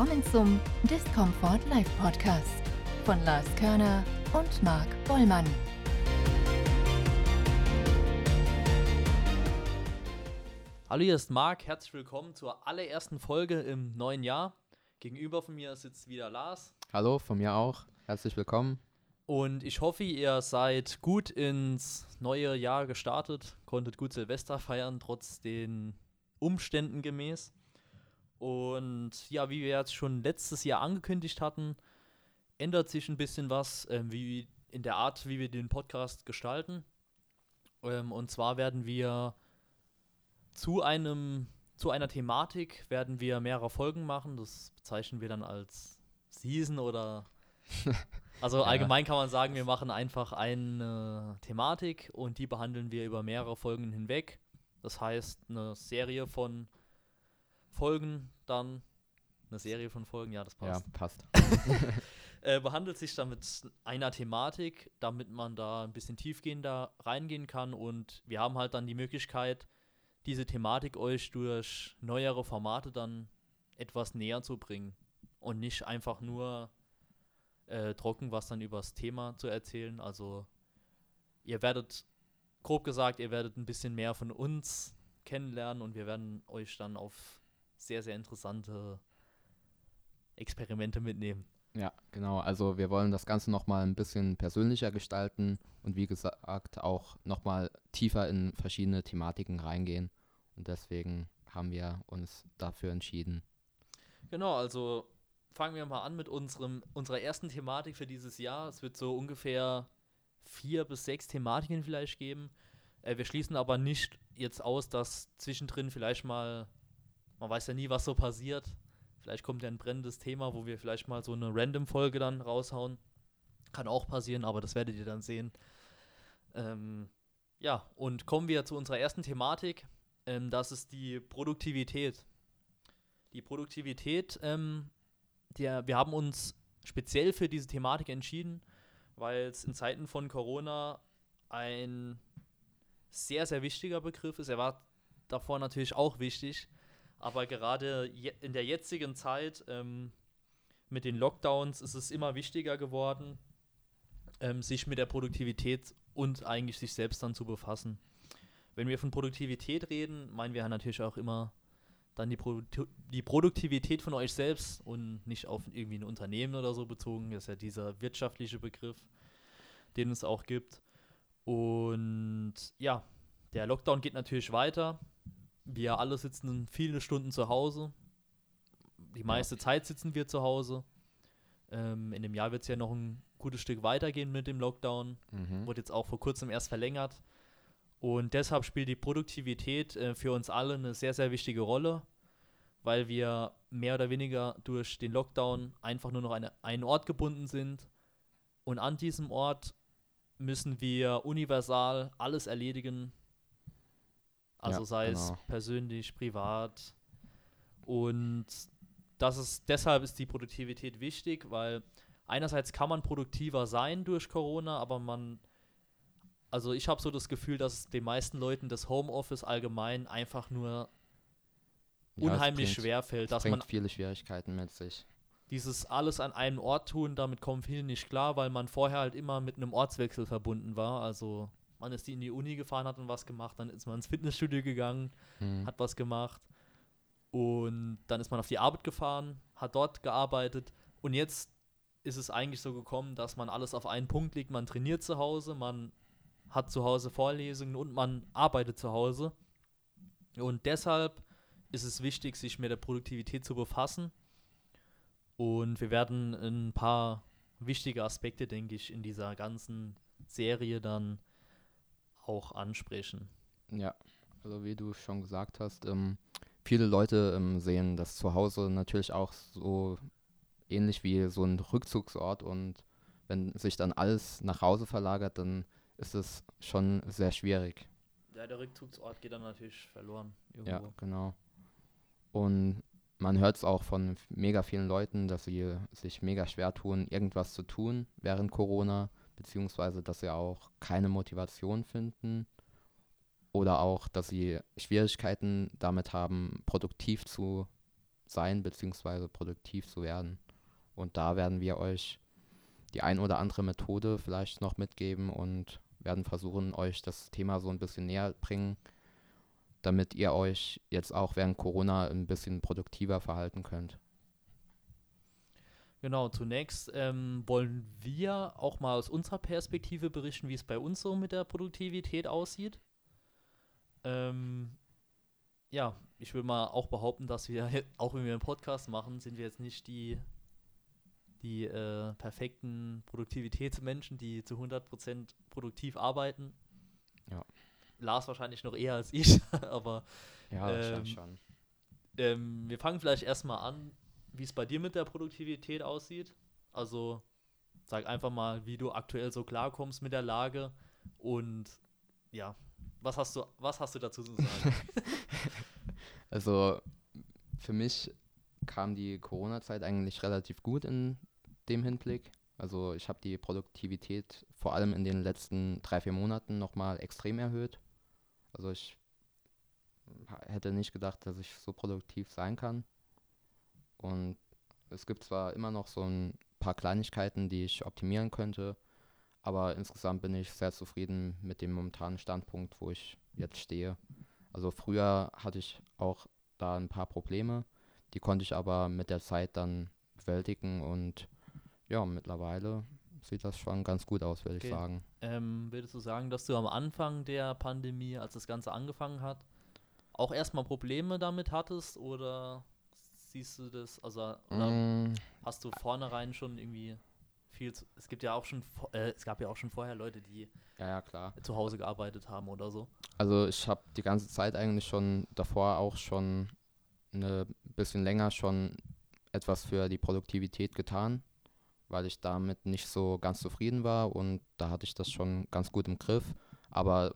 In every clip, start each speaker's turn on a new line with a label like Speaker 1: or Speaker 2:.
Speaker 1: Willkommen zum Discomfort Live Podcast von Lars Körner und Marc Bollmann.
Speaker 2: Hallo, hier ist Marc. Herzlich willkommen zur allerersten Folge im neuen Jahr. Gegenüber von mir sitzt wieder Lars.
Speaker 3: Hallo, von mir auch. Herzlich willkommen.
Speaker 2: Und ich hoffe, ihr seid gut ins neue Jahr gestartet, konntet gut Silvester feiern, trotz den Umständen gemäß. Und ja, wie wir jetzt schon letztes Jahr angekündigt hatten, ändert sich ein bisschen was, ähm, wie in der Art, wie wir den Podcast gestalten. Ähm, und zwar werden wir zu einem zu einer Thematik werden wir mehrere Folgen machen. Das bezeichnen wir dann als Season oder Also ja. allgemein kann man sagen, wir machen einfach eine Thematik und die behandeln wir über mehrere Folgen hinweg. Das heißt, eine Serie von Folgen dann, eine Serie von Folgen, ja, das passt.
Speaker 3: Ja, passt.
Speaker 2: äh, behandelt sich dann mit einer Thematik, damit man da ein bisschen tiefgehender reingehen kann und wir haben halt dann die Möglichkeit, diese Thematik euch durch neuere Formate dann etwas näher zu bringen und nicht einfach nur äh, trocken was dann über das Thema zu erzählen. Also ihr werdet, grob gesagt, ihr werdet ein bisschen mehr von uns kennenlernen und wir werden euch dann auf sehr, sehr interessante Experimente mitnehmen.
Speaker 3: Ja, genau. Also wir wollen das Ganze nochmal ein bisschen persönlicher gestalten und wie gesagt auch nochmal tiefer in verschiedene Thematiken reingehen. Und deswegen haben wir uns dafür entschieden.
Speaker 2: Genau, also fangen wir mal an mit unserem, unserer ersten Thematik für dieses Jahr. Es wird so ungefähr vier bis sechs Thematiken vielleicht geben. Äh, wir schließen aber nicht jetzt aus, dass zwischendrin vielleicht mal, man weiß ja nie, was so passiert. Vielleicht kommt ja ein brennendes Thema, wo wir vielleicht mal so eine Random-Folge dann raushauen. Kann auch passieren, aber das werdet ihr dann sehen. Ähm, ja, und kommen wir zu unserer ersten Thematik. Ähm, das ist die Produktivität. Die Produktivität ähm, der, wir haben uns speziell für diese Thematik entschieden, weil es in Zeiten von Corona ein sehr, sehr wichtiger Begriff ist. Er war davor natürlich auch wichtig, aber gerade in der jetzigen Zeit ähm, mit den Lockdowns ist es immer wichtiger geworden, ähm, sich mit der Produktivität und eigentlich sich selbst dann zu befassen. Wenn wir von Produktivität reden, meinen wir natürlich auch immer dann die, Produ die Produktivität von euch selbst und nicht auf irgendwie ein Unternehmen oder so bezogen. Das ist ja dieser wirtschaftliche Begriff, den es auch gibt. Und ja, der Lockdown geht natürlich weiter. Wir alle sitzen viele Stunden zu Hause. Die meiste ja. Zeit sitzen wir zu Hause. Ähm, in dem Jahr wird es ja noch ein gutes Stück weitergehen mit dem Lockdown. Mhm. Wurde jetzt auch vor kurzem erst verlängert. Und deshalb spielt die Produktivität äh, für uns alle eine sehr, sehr wichtige Rolle, weil wir mehr oder weniger durch den Lockdown einfach nur noch an einen Ort gebunden sind. Und an diesem Ort müssen wir universal alles erledigen. Also ja, sei genau. es persönlich, privat. Und das ist, deshalb ist die Produktivität wichtig, weil einerseits kann man produktiver sein durch Corona, aber man also ich habe so das Gefühl, dass den meisten Leuten das Homeoffice allgemein einfach nur ja, unheimlich bringt, schwer fällt.
Speaker 3: Dass man viele Schwierigkeiten mit sich.
Speaker 2: Dieses alles an einem Ort tun, damit kommen viele nicht klar, weil man vorher halt immer mit einem Ortswechsel verbunden war. Also man ist in die Uni gefahren, hat und was gemacht, dann ist man ins Fitnessstudio gegangen, hm. hat was gemacht und dann ist man auf die Arbeit gefahren, hat dort gearbeitet und jetzt ist es eigentlich so gekommen, dass man alles auf einen Punkt legt. Man trainiert zu Hause, man hat zu Hause Vorlesungen und man arbeitet zu Hause. Und deshalb ist es wichtig, sich mit der Produktivität zu befassen. Und wir werden ein paar wichtige Aspekte, denke ich, in dieser ganzen Serie dann auch ansprechen.
Speaker 3: Ja, also wie du schon gesagt hast, ähm, viele Leute ähm, sehen das Zuhause natürlich auch so ähnlich wie so ein Rückzugsort und wenn sich dann alles nach Hause verlagert, dann ist es schon sehr schwierig.
Speaker 2: Ja, der Rückzugsort geht dann natürlich verloren.
Speaker 3: Irgendwo. Ja, genau. Und man hört es auch von mega vielen Leuten, dass sie sich mega schwer tun, irgendwas zu tun während Corona, beziehungsweise dass sie auch keine Motivation finden oder auch, dass sie Schwierigkeiten damit haben, produktiv zu sein bzw. produktiv zu werden. Und da werden wir euch die ein oder andere Methode vielleicht noch mitgeben und werden versuchen, euch das Thema so ein bisschen näher bringen, damit ihr euch jetzt auch während Corona ein bisschen produktiver verhalten könnt.
Speaker 2: Genau, zunächst ähm, wollen wir auch mal aus unserer Perspektive berichten, wie es bei uns so mit der Produktivität aussieht. Ähm, ja, ich will mal auch behaupten, dass wir, auch wenn wir einen Podcast machen, sind wir jetzt nicht die, die äh, perfekten Produktivitätsmenschen, die zu 100% produktiv arbeiten.
Speaker 3: Ja.
Speaker 2: Lars wahrscheinlich noch eher als ich, aber
Speaker 3: Ja,
Speaker 2: Ähm,
Speaker 3: schon.
Speaker 2: ähm, wir fangen vielleicht erstmal an, wie es bei dir mit der Produktivität aussieht. Also sag einfach mal, wie du aktuell so klarkommst mit der Lage und ja, was hast du, was hast du dazu zu sagen?
Speaker 3: Also für mich kam die Corona-Zeit eigentlich relativ gut in dem Hinblick. Also ich habe die Produktivität vor allem in den letzten drei, vier Monaten nochmal extrem erhöht. Also ich hätte nicht gedacht, dass ich so produktiv sein kann. Und es gibt zwar immer noch so ein paar Kleinigkeiten, die ich optimieren könnte, aber insgesamt bin ich sehr zufrieden mit dem momentanen Standpunkt, wo ich jetzt stehe. Also früher hatte ich auch da ein paar Probleme, die konnte ich aber mit der Zeit dann bewältigen und ja, mittlerweile sieht das schon ganz gut aus, würde
Speaker 2: Okay.
Speaker 3: ich sagen.
Speaker 2: ähm, würdest du sagen, dass du am Anfang der Pandemie, als das Ganze angefangen hat, auch erstmal Probleme damit hattest oder siehst du das, also oder
Speaker 3: Mm,
Speaker 2: hast du vornherein schon irgendwie viel, zu, es gibt ja auch schon, äh, es gab ja auch schon vorher Leute, die
Speaker 3: ja, ja, klar.
Speaker 2: zu Hause gearbeitet haben oder so.
Speaker 3: Also ich habe die ganze Zeit eigentlich schon davor auch schon eine bisschen länger schon etwas für die Produktivität getan, weil ich damit nicht so ganz zufrieden war und da hatte ich das schon ganz gut im Griff. Aber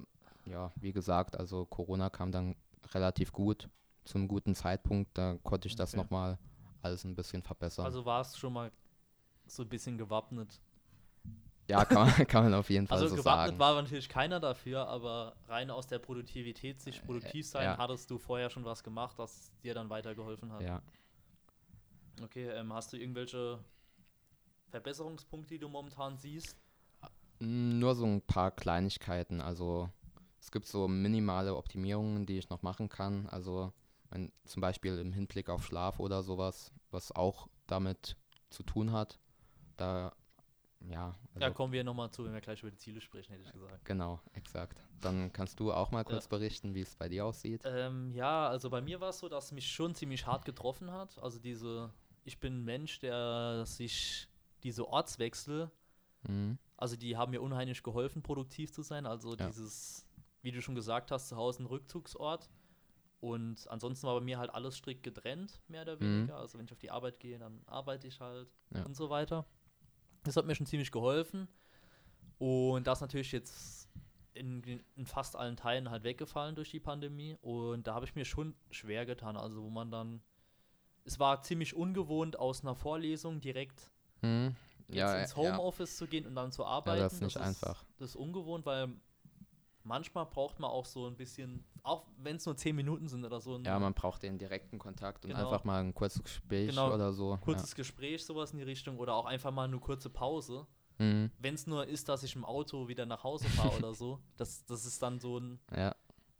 Speaker 3: ja, wie gesagt, also Corona kam dann relativ gut zum guten Zeitpunkt, da konnte ich das
Speaker 2: Okay.
Speaker 3: nochmal alles ein bisschen verbessern.
Speaker 2: Also warst schon mal so ein bisschen gewappnet.
Speaker 3: ja, kann man, kann man auf jeden Fall
Speaker 2: Also
Speaker 3: so
Speaker 2: gewappnet
Speaker 3: sagen.
Speaker 2: war natürlich keiner dafür, aber rein aus der Produktivität, sich produktiv sein,
Speaker 3: ja.
Speaker 2: hattest du vorher schon was gemacht, das dir dann weitergeholfen hat.
Speaker 3: Ja.
Speaker 2: Okay, ähm, hast du irgendwelche Verbesserungspunkte, die du momentan siehst?
Speaker 3: Mm, Nur so ein paar Kleinigkeiten. Also es gibt so minimale Optimierungen, die ich noch machen kann. Also wenn, zum Beispiel im Hinblick auf Schlaf oder sowas, was auch damit zu tun hat. Da, ja, also,
Speaker 2: Ja, kommen wir nochmal zu, wenn wir gleich über die Ziele sprechen, hätte ich gesagt.
Speaker 3: genau, exakt. Dann kannst du auch mal kurz berichten, wie es bei dir aussieht.
Speaker 2: Ähm, ja, also bei mir war es so, dass mich schon ziemlich hart getroffen hat. Also diese, ich bin ein Mensch, der sich diese Ortswechsel,
Speaker 3: Mhm.
Speaker 2: also die haben mir unheimlich geholfen, produktiv zu sein. Also
Speaker 3: Ja.
Speaker 2: dieses, wie du schon gesagt hast, zu Hause ein Rückzugsort. Und ansonsten war bei mir halt alles strikt getrennt, mehr oder
Speaker 3: Mhm.
Speaker 2: weniger. Also wenn ich auf die Arbeit gehe, dann arbeite ich halt
Speaker 3: Ja.
Speaker 2: und so weiter. Das hat mir schon ziemlich geholfen. Und das natürlich jetzt in, in fast allen Teilen halt weggefallen durch die Pandemie. Und da habe ich mir schon schwer getan. Also wo man dann, es war ziemlich ungewohnt, aus einer Vorlesung direkt
Speaker 3: Mhm. Ja,
Speaker 2: ins
Speaker 3: äh, ja.
Speaker 2: Homeoffice zu gehen und dann zu arbeiten.
Speaker 3: das ist nicht einfach.
Speaker 2: Das ist ungewohnt, weil manchmal braucht man auch so ein bisschen, auch wenn es nur 10 Minuten sind oder so,
Speaker 3: Ja, man braucht den direkten Kontakt und
Speaker 2: Genau.
Speaker 3: einfach mal ein kurzes Gespräch
Speaker 2: Genau,
Speaker 3: oder so.
Speaker 2: kurzes Gespräch, sowas in die Richtung oder auch einfach mal eine kurze Pause.
Speaker 3: Ja. Mhm.
Speaker 2: Wenn es nur ist, dass ich im Auto wieder nach Hause fahre oder so, das, das ist dann so ein,
Speaker 3: ja.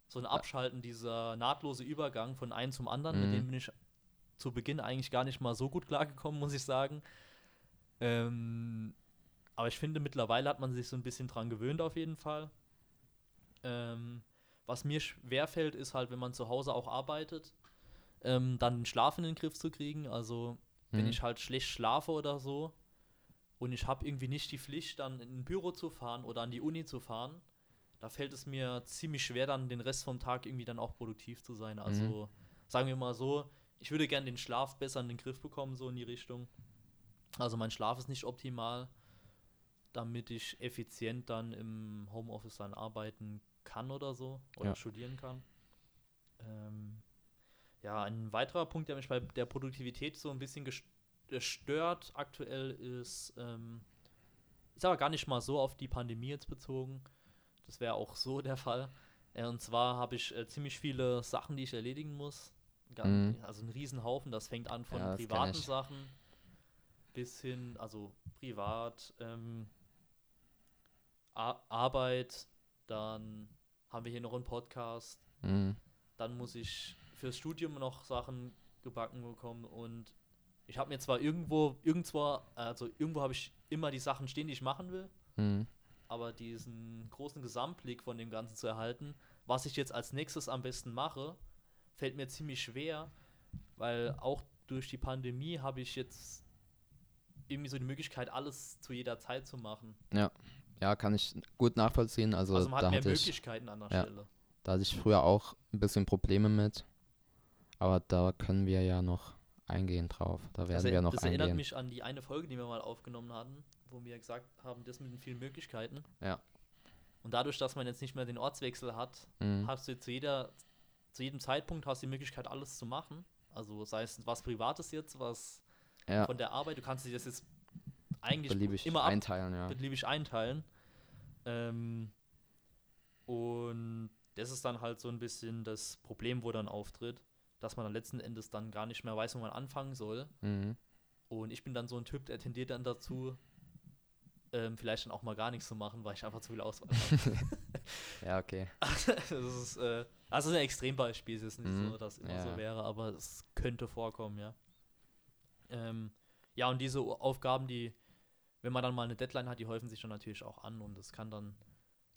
Speaker 2: so ein Abschalten, dieser nahtlose Übergang von einem zum anderen, mit
Speaker 3: Mhm.
Speaker 2: dem bin ich zu Beginn eigentlich gar nicht mal so gut klargekommen, muss ich sagen. Ähm, aber ich finde, mittlerweile hat man sich so ein bisschen dran gewöhnt, auf jeden Fall. Ähm, was mir schwerfällt, ist halt, wenn man zu Hause auch arbeitet, ähm, dann den Schlaf in den Griff zu kriegen. Also, wenn
Speaker 3: Mhm.
Speaker 2: ich halt schlecht schlafe oder so und ich habe irgendwie nicht die Pflicht, dann in ein Büro zu fahren oder an die Uni zu fahren, da fällt es mir ziemlich schwer, dann den Rest vom Tag irgendwie dann auch produktiv zu sein. Also sagen wir mal so, ich würde gerne den Schlaf besser in den Griff bekommen, so in die Richtung. Also mein Schlaf ist nicht optimal, damit ich effizient dann im Homeoffice dann arbeiten kann oder so oder
Speaker 3: Ja.
Speaker 2: studieren kann. Ähm, ja, ein weiterer Punkt, der mich bei der Produktivität so ein bisschen gest- gestört aktuell ist, ähm, ist aber gar nicht mal so auf die Pandemie jetzt bezogen. Das wäre auch so der Fall. Äh, und zwar habe ich äh, ziemlich viele Sachen, die ich erledigen muss. Gan-
Speaker 3: Mhm.
Speaker 2: Also ein Riesenhaufen, das fängt an von
Speaker 3: Ja,
Speaker 2: privaten. Sachen bis hin, also privat, ähm, Ar Arbeit, dann haben wir hier noch einen Podcast,
Speaker 3: Mhm.
Speaker 2: dann muss ich fürs Studium noch Sachen gebacken bekommen und ich habe mir zwar irgendwo, irgendwo, also irgendwo habe ich immer die Sachen stehen, die ich machen will,
Speaker 3: Mhm.
Speaker 2: aber diesen großen Gesamtblick von dem Ganzen zu erhalten, was ich jetzt als nächstes am besten mache, fällt mir ziemlich schwer, weil auch durch die Pandemie habe ich jetzt irgendwie so die Möglichkeit, alles zu jeder Zeit zu machen.
Speaker 3: Ja, kann ich gut nachvollziehen. Also,
Speaker 2: Also man
Speaker 3: da,
Speaker 2: hat mehr
Speaker 3: hatte ich,
Speaker 2: Möglichkeiten an der
Speaker 3: ja.
Speaker 2: Stelle.
Speaker 3: da hatte ich früher auch ein bisschen Probleme mit. Aber da können wir ja noch eingehen drauf. Da werden
Speaker 2: Das,
Speaker 3: wir noch
Speaker 2: das erinnert
Speaker 3: eingehen.
Speaker 2: mich an die eine Folge, die wir mal aufgenommen hatten, wo wir gesagt haben, das mit den vielen Möglichkeiten.
Speaker 3: Ja.
Speaker 2: Und dadurch, dass man jetzt nicht mehr den Ortswechsel hat,
Speaker 3: Mhm.
Speaker 2: hast du zu jeder, zu jedem Zeitpunkt hast die Möglichkeit, alles zu machen. Also sei es was Privates jetzt, was
Speaker 3: Ja,
Speaker 2: von der Arbeit, du kannst dir das jetzt eigentlich
Speaker 3: beliebig
Speaker 2: immer ab-
Speaker 3: einteilen, ja.
Speaker 2: beliebig einteilen. Ähm, und das ist dann halt so ein bisschen das Problem, wo dann auftritt, dass man dann letzten Endes dann gar nicht mehr weiß, wo man anfangen soll.
Speaker 3: Mhm. Und
Speaker 2: ich bin dann so ein Typ, der tendiert dann dazu, ähm, vielleicht dann auch mal gar nichts zu machen, weil ich einfach zu viel Auswahl habe.
Speaker 3: Ja, okay.
Speaker 2: das ist, äh, also ein Extrembeispiel, es ist nicht
Speaker 3: Mhm.
Speaker 2: so, dass immer
Speaker 3: Ja.
Speaker 2: so wäre, aber es könnte vorkommen, ja. Ähm, ja, und diese Aufgaben, die, wenn man dann mal eine Deadline hat, die häufen sich dann natürlich auch an und das kann dann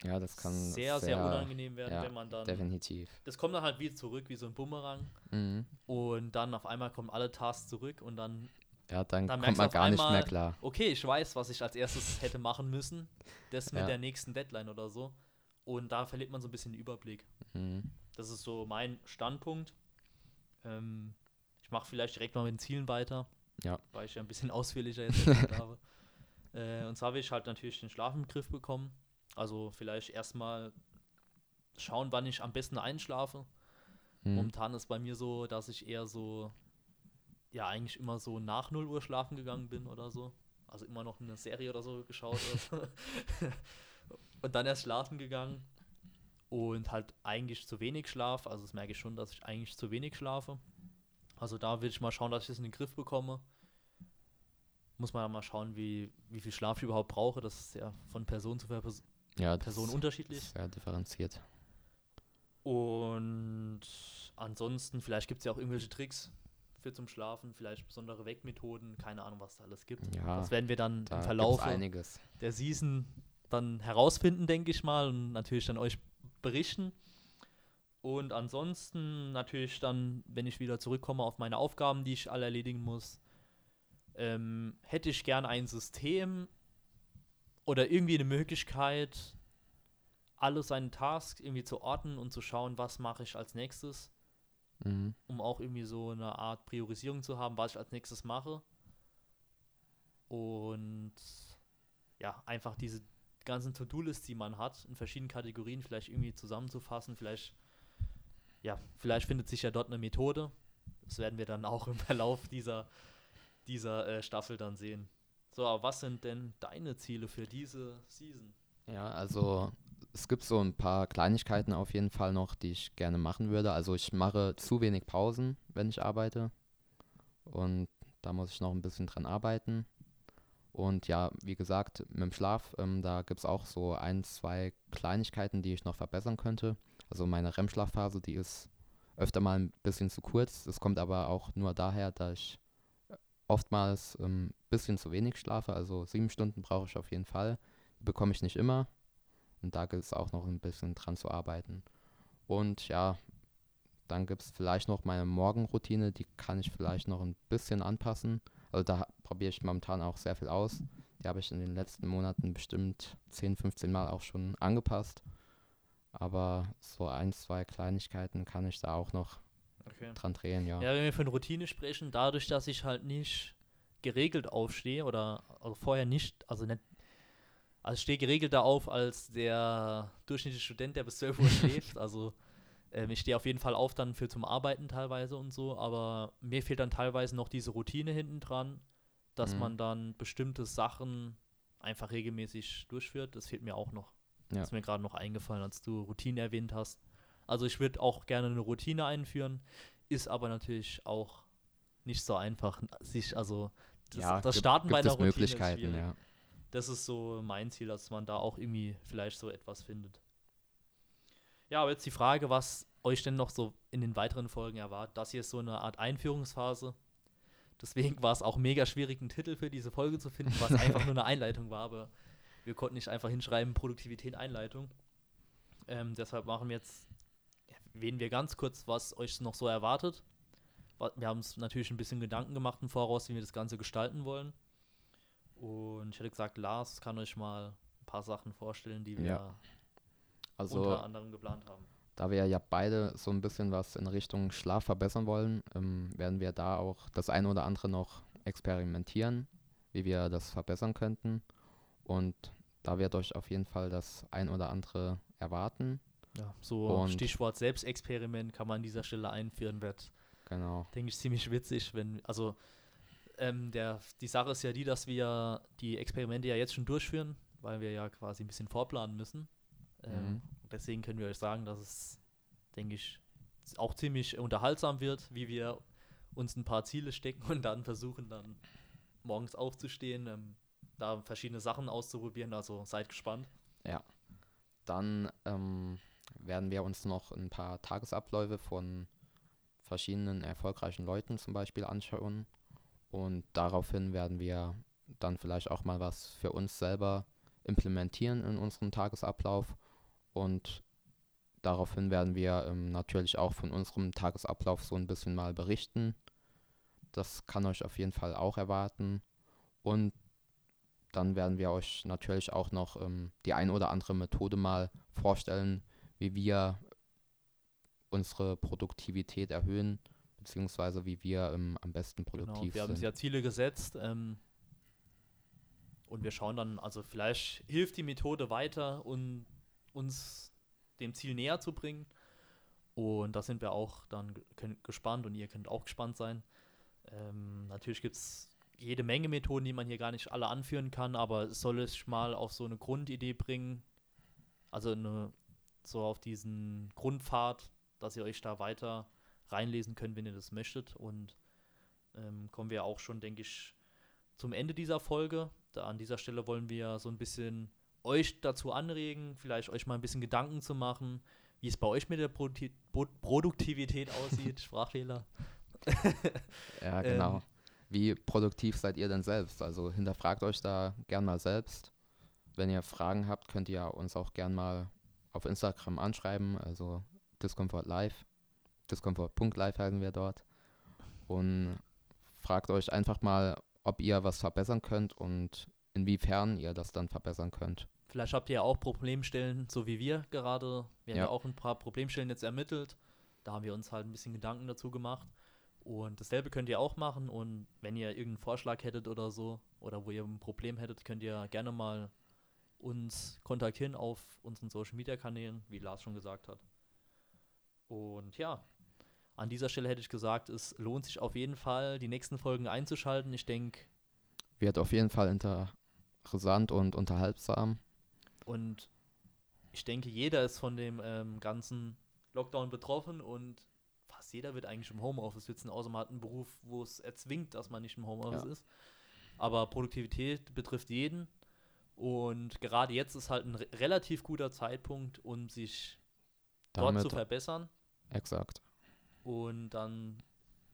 Speaker 3: Ja, das kann
Speaker 2: sehr, sehr, unangenehm werden,
Speaker 3: ja,
Speaker 2: wenn man dann.
Speaker 3: Definitiv.
Speaker 2: Das kommt dann halt wie zurück, wie so ein Bumerang.
Speaker 3: Mhm.
Speaker 2: Und dann auf einmal kommen alle Tasks zurück und dann,
Speaker 3: Ja, dann,
Speaker 2: Dann
Speaker 3: kommt man gar nicht mehr
Speaker 2: einmal-
Speaker 3: klar.
Speaker 2: okay, ich weiß, was ich als erstes hätte machen müssen. Das mit
Speaker 3: Ja.
Speaker 2: der nächsten Deadline oder so. Und da verliert man so ein bisschen den Überblick.
Speaker 3: Mhm.
Speaker 2: Das ist so mein Standpunkt. Ähm, ich mache vielleicht direkt mal mit den Zielen weiter.
Speaker 3: Ja.
Speaker 2: Weil ich ja ein bisschen ausführlicher jetzt habe. Äh, und zwar will ich halt natürlich den Schlaf im Griff bekommen. Also vielleicht erstmal schauen, wann ich am besten einschlafe.
Speaker 3: Mhm.
Speaker 2: Momentan ist bei mir so, dass ich eher so, ja, eigentlich immer so nach 0 Uhr schlafen gegangen bin oder so. Also immer noch eine Serie oder so geschaut. Oder so. und dann erst schlafen gegangen. Und halt eigentlich zu wenig Schlaf. Also das merke ich schon, dass ich eigentlich zu wenig schlafe. Also da will ich mal schauen, dass ich das in den Griff bekomme. Muss man dann mal schauen, wie, wie viel Schlaf ich überhaupt brauche. Das ist ja von Person zu Pers
Speaker 3: ja,
Speaker 2: Person
Speaker 3: ist
Speaker 2: unterschiedlich.
Speaker 3: Sehr differenziert.
Speaker 2: Und ansonsten, vielleicht gibt es ja auch irgendwelche Tricks für zum Schlafen, vielleicht besondere Wegmethoden, keine Ahnung, was da alles gibt.
Speaker 3: Ja,
Speaker 2: das werden wir dann
Speaker 3: da
Speaker 2: im Verlauf der Season dann herausfinden, denke ich mal, und natürlich dann euch berichten. Und ansonsten natürlich dann, wenn ich wieder zurückkomme auf meine Aufgaben, die ich alle erledigen muss, ähm, hätte ich gern ein System oder irgendwie eine Möglichkeit, alle seine Tasks irgendwie zu ordnen und zu schauen, was mache ich als nächstes
Speaker 3: Mhm.
Speaker 2: um auch irgendwie so eine Art Priorisierung zu haben, was ich als nächstes mache. Und ja, einfach diese ganzen To-Do-Lists, die man hat, in verschiedenen Kategorien vielleicht irgendwie zusammenzufassen. Vielleicht, ja, vielleicht findet sich ja dort eine Methode. Das werden wir dann auch im Verlauf dieser, dieser äh, Staffel dann sehen. So, aber was sind denn deine Ziele für diese Season?
Speaker 3: Ja, also es gibt so ein paar Kleinigkeiten auf jeden Fall noch, die ich gerne machen würde. Also ich mache zu wenig Pausen, wenn ich arbeite. Und da muss ich noch ein bisschen dran arbeiten. Und ja, wie gesagt, mit dem Schlaf, ähm, da gibt es auch so ein, zwei Kleinigkeiten, die ich noch verbessern könnte. Also meine REM-Schlafphase, die ist öfter mal ein bisschen zu kurz. Das kommt aber auch nur daher, dass ich oftmals ein ähm, bisschen zu wenig schlafe. Also sieben Stunden brauche ich auf jeden Fall. Die bekomme ich nicht immer. Und da gilt es auch noch ein bisschen dran zu arbeiten. Und ja, dann gibt es vielleicht noch meine Morgenroutine, die kann ich vielleicht noch ein bisschen anpassen. Also da probiere ich momentan auch sehr viel aus. Die habe ich in den letzten Monaten bestimmt 10, 15 Mal auch schon angepasst. Aber so ein, zwei Kleinigkeiten kann ich da auch noch
Speaker 2: Okay.
Speaker 3: dran drehen, ja.
Speaker 2: Ja, wenn wir von Routine sprechen, dadurch, dass ich halt nicht geregelt aufstehe oder also vorher nicht, also nicht, also ich stehe geregelter auf als der durchschnittliche Student, der bis 12 Uhr schläft. Also ähm, ich stehe auf jeden Fall auf dann für zum Arbeiten teilweise und so, aber mir fehlt dann teilweise noch diese Routine hinten dran, dass
Speaker 3: Mhm.
Speaker 2: man dann bestimmte Sachen einfach regelmäßig durchführt. Das fehlt mir auch noch.
Speaker 3: Ja.
Speaker 2: Das ist mir gerade noch eingefallen, als du Routine erwähnt hast. Also ich würde auch gerne eine Routine einführen. ist aber natürlich auch nicht so einfach, sich, also das,
Speaker 3: ja,
Speaker 2: das
Speaker 3: gibt-
Speaker 2: Starten bei
Speaker 3: gibt
Speaker 2: der
Speaker 3: es
Speaker 2: Routine ist schwierig.
Speaker 3: ja.
Speaker 2: Das ist so mein Ziel, dass man da auch irgendwie vielleicht so etwas findet. Ja, aber jetzt die Frage, was euch denn noch so in den weiteren Folgen erwartet. Das hier ist so eine Art Einführungsphase. Deswegen war es auch mega schwierig, einen Titel für diese Folge zu finden, was einfach nur eine Einleitung war, aber wir konnten nicht einfach hinschreiben, Produktivität, Einleitung. Ähm, deshalb machen wir jetzt, erwähnen wir ganz kurz, was euch noch so erwartet. Wa- Wir haben uns natürlich ein bisschen Gedanken gemacht im Voraus, wie wir das Ganze gestalten wollen. Und ich hätte gesagt, Lars kann euch mal ein paar Sachen vorstellen, die wir
Speaker 3: Ja. Also,
Speaker 2: unter anderem geplant haben.
Speaker 3: da wir ja beide so ein bisschen was in Richtung Schlaf verbessern wollen, ähm, werden wir da auch das eine oder andere noch experimentieren, wie wir das verbessern könnten. Und da wird euch auf jeden Fall das ein oder andere erwarten.
Speaker 2: Ja, so
Speaker 3: Und-
Speaker 2: Stichwort Selbstexperiment kann man an dieser Stelle einführen, wird,
Speaker 3: Genau.
Speaker 2: denke ich, ziemlich witzig, wenn, also ähm, der, die Sache ist ja die, dass wir die Experimente ja jetzt schon durchführen, weil wir ja quasi ein bisschen vorplanen müssen. Ähm,
Speaker 3: Mhm.
Speaker 2: Deswegen können wir euch sagen, dass es, denke ich, auch ziemlich unterhaltsam wird, wie wir uns ein paar Ziele stecken und dann versuchen, dann morgens aufzustehen, ähm, da verschiedene Sachen auszuprobieren. Also seid gespannt.
Speaker 3: Dann ähm, werden wir uns noch ein paar Tagesabläufe von verschiedenen erfolgreichen Leuten zum Beispiel anschauen. Und daraufhin werden wir dann vielleicht auch mal was für uns selber implementieren in unserem Tagesablauf. Und daraufhin werden wir ähm, natürlich auch von unserem Tagesablauf so ein bisschen mal berichten. Das kann euch auf jeden Fall auch erwarten. Und dann werden wir euch natürlich auch noch ähm, die ein oder andere Methode mal vorstellen, wie wir unsere Produktivität erhöhen, beziehungsweise wie wir ähm, am besten
Speaker 2: Genau,
Speaker 3: produktiv
Speaker 2: wir haben uns
Speaker 3: sind.
Speaker 2: ja Ziele gesetzt ähm, und wir schauen dann, also vielleicht hilft die Methode weiter, um uns dem Ziel näher zu bringen. Und da sind wir auch dann gespannt und ihr könnt auch gespannt sein. Ähm, natürlich gibt es jede Menge Methoden, die man hier gar nicht alle anführen kann, aber es soll es mal auf so eine Grundidee bringen, also eine, so auf diesen Grundpfad, dass ihr euch da weiter reinlesen könnt, wenn ihr das möchtet. Und ähm, kommen wir auch schon, denke ich, zum Ende dieser Folge. Da an dieser Stelle wollen wir so ein bisschen euch dazu anregen, vielleicht euch mal ein bisschen Gedanken zu machen, wie es bei euch mit der Produkti Pro Produktivität aussieht. Sprachfehler.
Speaker 3: Ja,
Speaker 2: ähm,
Speaker 3: genau. Wie produktiv seid ihr denn selbst? Also hinterfragt euch da gern mal selbst. Wenn ihr Fragen habt, könnt ihr uns auch gern mal auf Instagram anschreiben, also Discomfort Live. Discomfort.live heißen wir dort. Und fragt euch einfach mal, ob ihr was verbessern könnt und inwiefern ihr das dann verbessern könnt.
Speaker 2: Vielleicht habt ihr ja auch Problemstellen, so wie wir gerade. Wir haben
Speaker 3: Ja.
Speaker 2: ja auch ein paar Problemstellen jetzt ermittelt. Da haben wir uns halt ein bisschen Gedanken dazu gemacht. Und dasselbe könnt ihr auch machen. Und wenn ihr irgendeinen Vorschlag hättet oder so, oder wo ihr ein Problem hättet, könnt ihr gerne mal uns kontaktieren auf unseren Social Media Kanälen, wie Lars schon gesagt hat. Und ja, an dieser Stelle hätte ich gesagt, es lohnt sich auf jeden Fall, die nächsten Folgen einzuschalten. Ich denke,
Speaker 3: Wird auf jeden Fall interessant und unterhaltsam.
Speaker 2: Und ich denke, jeder ist von dem ähm, ganzen Lockdown betroffen und fast jeder wird eigentlich im Homeoffice sitzen, außer man hat einen Beruf, wo es erzwingt, dass man nicht im Homeoffice
Speaker 3: Ja.
Speaker 2: ist. Aber Produktivität betrifft jeden. Und gerade jetzt ist halt ein re relativ guter Zeitpunkt, um sich dort zu verbessern
Speaker 3: exakt.
Speaker 2: und dann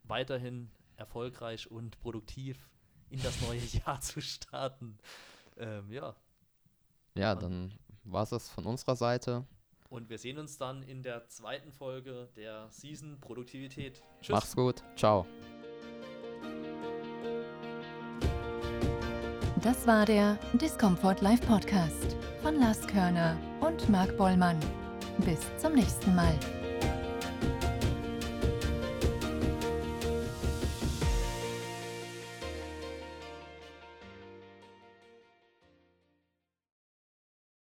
Speaker 2: weiterhin erfolgreich und produktiv in das neue Jahr zu starten. Ähm, ja,
Speaker 3: Ja, dann war es das von unserer Seite.
Speaker 2: Und wir sehen uns dann in der zweiten Folge der Season Produktivität. Tschüss.
Speaker 3: Mach's gut. Ciao.
Speaker 1: Das war der Discomfort Live Podcast von Lars Körner und Marc Bollmann. Bis zum nächsten Mal.